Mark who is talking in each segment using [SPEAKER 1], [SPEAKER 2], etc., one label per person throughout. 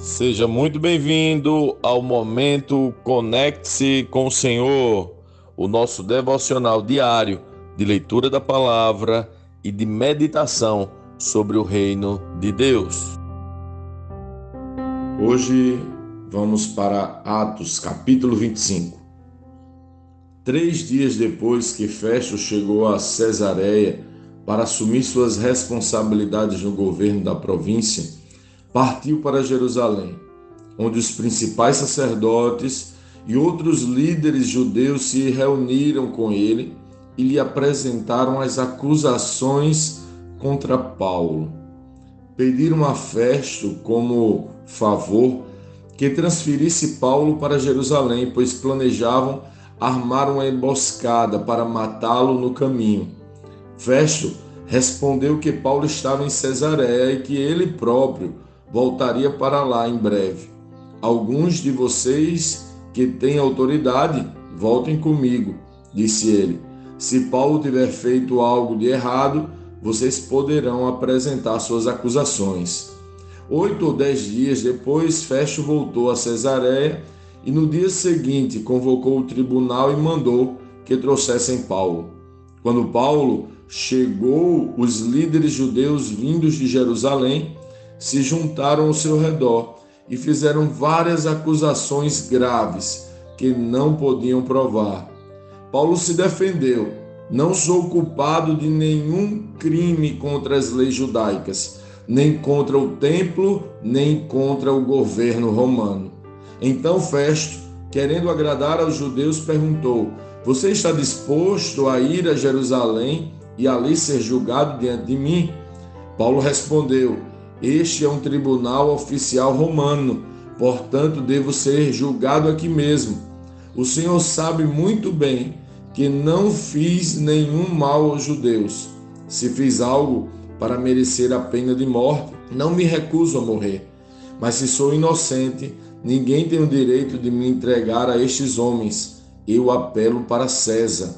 [SPEAKER 1] Seja muito bem-vindo ao momento Conecte-se com o Senhor, o nosso devocional diário de leitura da palavra e de meditação sobre o reino de Deus. Hoje vamos para Atos, capítulo 25. Três dias depois que Festo chegou a Cesareia para assumir suas responsabilidades no governo da província, partiu para Jerusalém, onde os principais sacerdotes e outros líderes judeus se reuniram com ele e lhe apresentaram as acusações contra Paulo. Pediram a Festo como favor que transferisse Paulo para Jerusalém, pois planejavam armar uma emboscada para matá-lo no caminho. Festo respondeu que Paulo estava em Cesareia e que ele próprio voltaria para lá em breve. Alguns de vocês que têm autoridade, voltem comigo, disse ele. Se Paulo tiver feito algo de errado, vocês poderão apresentar suas acusações. Oito ou dez dias depois, Festo voltou a Cesareia e no dia seguinte convocou o tribunal e mandou que trouxessem Paulo. Quando Paulo chegou, os líderes judeus vindos de Jerusalém se juntaram ao seu redor e fizeram várias acusações graves que não podiam provar. Paulo se defendeu: Não sou culpado de nenhum crime contra as leis judaicas, nem contra o templo, nem contra o governo romano. Então Festo, querendo agradar aos judeus, perguntou: Você está disposto a ir a Jerusalém e ali ser julgado diante de mim? Paulo respondeu: este é um tribunal oficial romano, portanto, devo ser julgado aqui mesmo. O Senhor sabe muito bem que não fiz nenhum mal aos judeus. Se fiz algo para merecer a pena de morte, não me recuso a morrer. Mas se sou inocente, ninguém tem o direito de me entregar a estes homens. Eu apelo para César.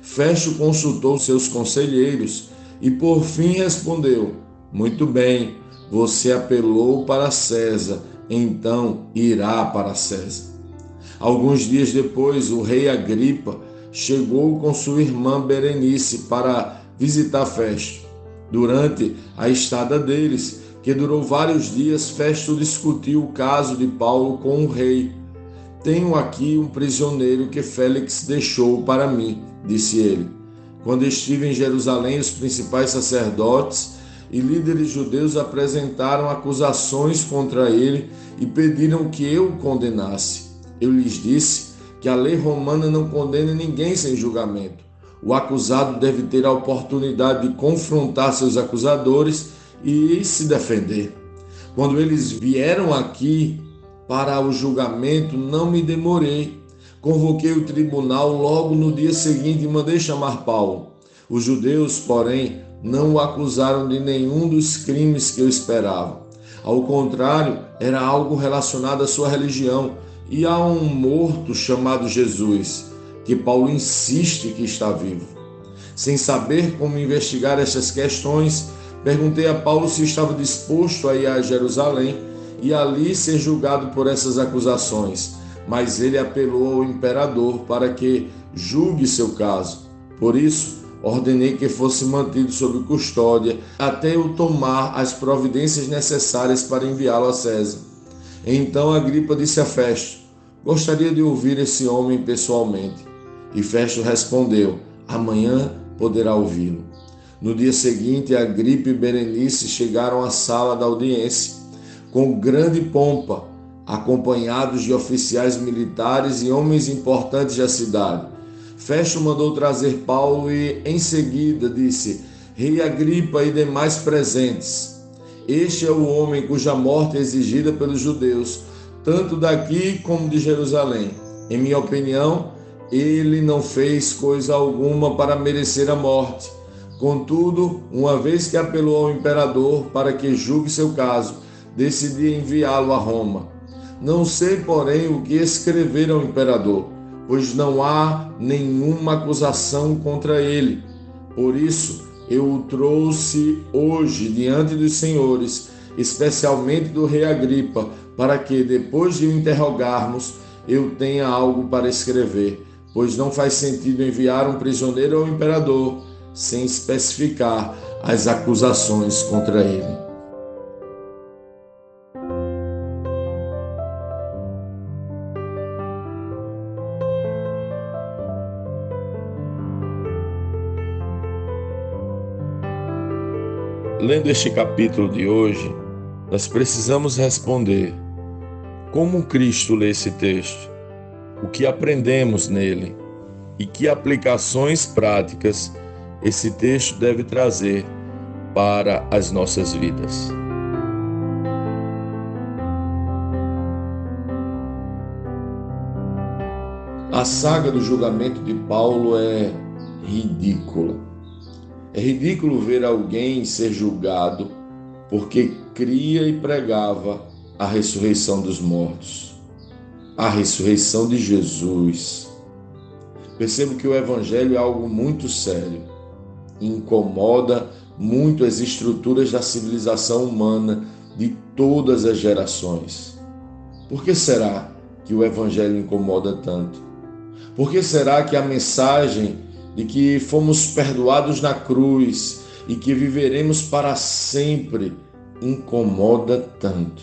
[SPEAKER 1] Festo consultou seus conselheiros e por fim respondeu: Muito bem, você apelou para César, então irá para César. Alguns dias depois, o rei Agripa chegou com sua irmã Berenice para visitar Festo. Durante a estada deles, que durou vários dias, Festo discutiu o caso de Paulo com o rei. Tenho aqui um prisioneiro que Félix deixou para mim, disse ele. Quando estive em Jerusalém, os principais sacerdotes e líderes judeus apresentaram acusações contra ele e pediram que eu o condenasse. Eu lhes disse que a lei romana não condena ninguém sem julgamento. O acusado deve ter a oportunidade de confrontar seus acusadores e se defender. Quando eles vieram aqui para o julgamento, não me demorei. Convoquei o tribunal logo no dia seguinte e mandei chamar Paulo. Os judeus, porém, não o acusaram de nenhum dos crimes que eu esperava. Ao contrário, era algo relacionado à sua religião e a um morto chamado Jesus, que Paulo insiste que está vivo. Sem saber como investigar essas questões, perguntei a Paulo se estava disposto a ir a Jerusalém e ali ser julgado por essas acusações, mas ele apelou ao imperador para que julgue seu caso. Por isso, ordenei que fosse mantido sob custódia até eu tomar as providências necessárias para enviá-lo a César. Então Agripa disse a Festo: Gostaria de ouvir esse homem pessoalmente. E Festo respondeu: Amanhã poderá ouvi-lo. No dia seguinte, Agripa e Berenice chegaram à sala da audiência com grande pompa, acompanhados de oficiais militares e homens importantes da cidade. Festo mandou trazer Paulo e, em seguida, disse: Rei Agripa e demais presentes, este é o homem cuja morte é exigida pelos judeus, tanto daqui como de Jerusalém. Em minha opinião, ele não fez coisa alguma para merecer a morte. Contudo, uma vez que apelou ao imperador para que julgue seu caso, decidi enviá-lo a Roma. Não sei, porém, o que escrever ao imperador pois não há nenhuma acusação contra ele. Por isso, eu o trouxe hoje diante dos senhores, especialmente do rei Agripa, para que, depois de o interrogarmos, eu tenha algo para escrever, pois não faz sentido enviar um prisioneiro ao imperador sem especificar as acusações contra ele. Lendo este capítulo de hoje, nós precisamos responder: como Cristo lê esse texto? O que aprendemos nele? E que aplicações práticas esse texto deve trazer para as nossas vidas? A saga do julgamento de Paulo é ridícula. É ridículo ver alguém ser julgado porque cria e pregava a ressurreição dos mortos, a ressurreição de Jesus. Percebo que o Evangelho é algo muito sério, incomoda muito as estruturas da civilização humana de todas as gerações. Por que será que o Evangelho incomoda tanto? Por que será que a mensagem de que fomos perdoados na cruz e que viveremos para sempre incomoda tanto?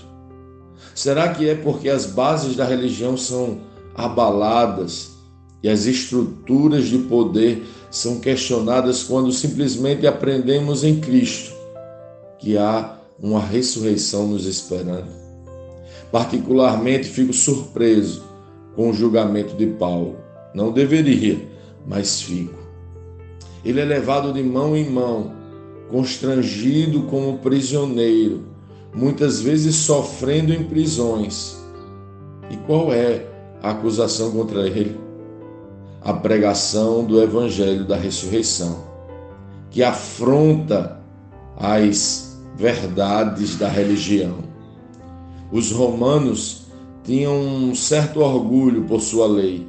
[SPEAKER 1] Será que é porque as bases da religião são abaladas e as estruturas de poder são questionadas quando simplesmente aprendemos em Cristo que há uma ressurreição nos esperando? Particularmente fico surpreso com o julgamento de Paulo. Não deveria, mas fico. Ele é levado de mão em mão, constrangido como prisioneiro, muitas vezes sofrendo em prisões. E qual é a acusação contra ele? A pregação do evangelho da ressurreição, que afronta as verdades da religião. Os romanos tinham um certo orgulho por sua lei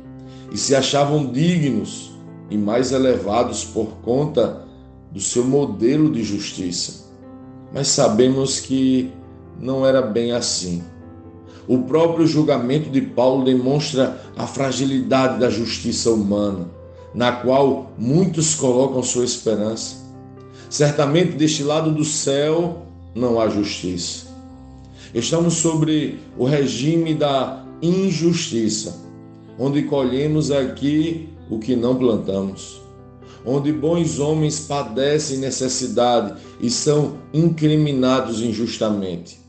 [SPEAKER 1] e se achavam dignos e mais elevados por conta do seu modelo de justiça. Mas sabemos que não era bem assim. O próprio julgamento de Paulo demonstra a fragilidade da justiça humana, na qual muitos colocam sua esperança. Certamente deste lado do céu não há justiça. Estamos sobre o regime da injustiça, onde colhemos aqui o que não plantamos, onde bons homens padecem necessidade e são incriminados injustamente.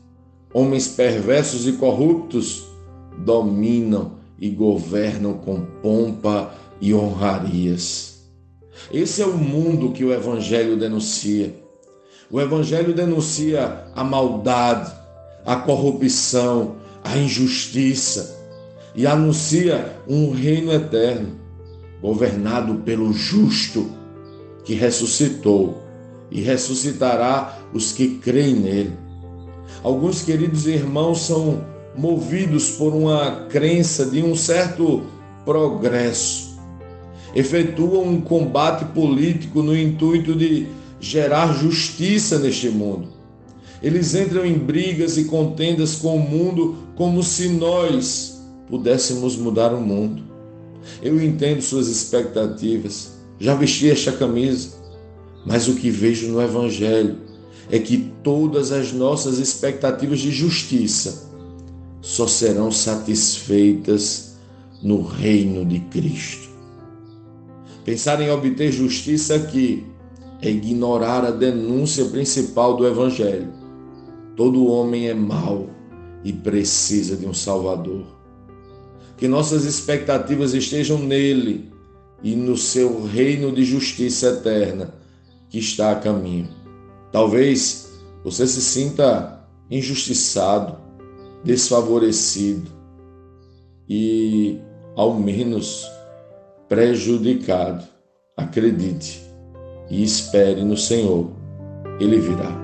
[SPEAKER 1] Homens perversos e corruptos dominam e governam com pompa e honrarias. Esse é o mundo que o Evangelho denuncia. O Evangelho denuncia a maldade, a corrupção, a injustiça e anuncia um reino eterno governado pelo justo que ressuscitou e ressuscitará os que creem nele. Alguns queridos irmãos são movidos por uma crença de um certo progresso. Efetuam um combate político no intuito de gerar justiça neste mundo. Eles entram em brigas e contendas com o mundo como se nós pudéssemos mudar o mundo. Eu entendo suas expectativas, já vesti esta camisa, mas o que vejo no Evangelho é que todas as nossas expectativas de justiça só serão satisfeitas no reino de Cristo. Pensar em obter justiça aqui é ignorar a denúncia principal do Evangelho. Todo homem é mau e precisa de um Salvador que nossas expectativas estejam nele e no seu reino de justiça eterna que está a caminho. Talvez você se sinta injustiçado, desfavorecido e, ao menos, prejudicado. Acredite e espere no Senhor, Ele virá.